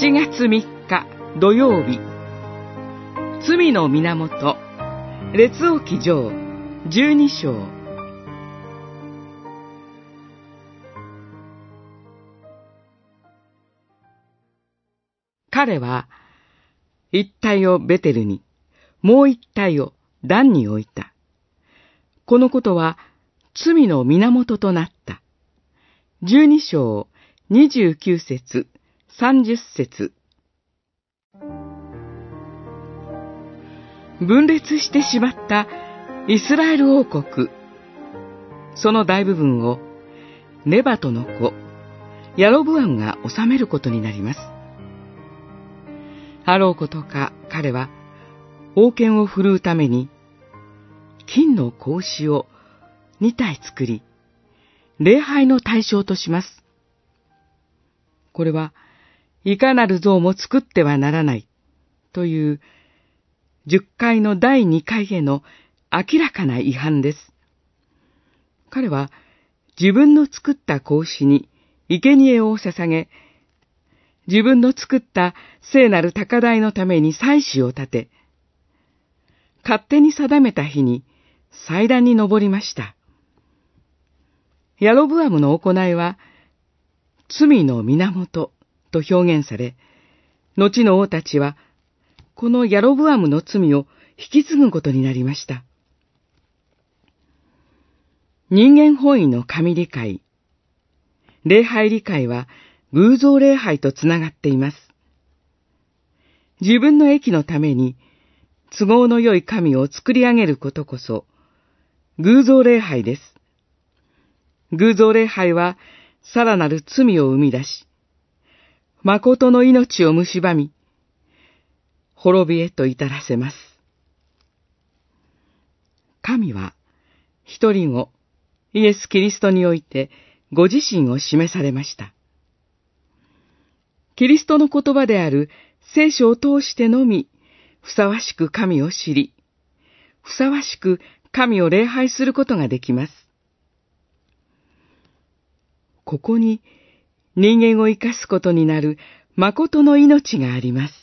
7月3日土曜日。罪の源。列王記上。12章。彼は一体をベテルにもう一体をダンに置いた。このことは罪の源となった。十二章二十九節。三十節分裂してしまったイスラエル王国。その大部分をネバトの子、ヤロブアンが治めることになります。あろうことか彼は王権を振るうために金の格子を2体作り、礼拝の対象とします。これは、いかなる像も作ってはならないという10回の第2回への明らかな違反です。彼は自分の作った格子に生贄を捧げ、自分の作った聖なる高台のために祭祀を立て、勝手に定めた日に祭壇に登りました。ヤロブアムの行いは、罪の源と表現され、後の王たちは、このヤロブアムの罪を引き継ぐことになりました。人間本位の神理解、礼拝理解は偶像礼拝とつながっています。自分の益のために都合の良い神を作り上げることこそ偶像礼拝です。偶像礼拝はさらなる罪を生み出し、誠の命を蝕み、滅びへと至らせます。神は一人をイエス・キリストにおいてご自身を示されました。キリストの言葉である聖書を通してのみ、ふさわしく神を知り、ふさわしく神を礼拝することができます。ここに人間を生かすことになる誠の命があります。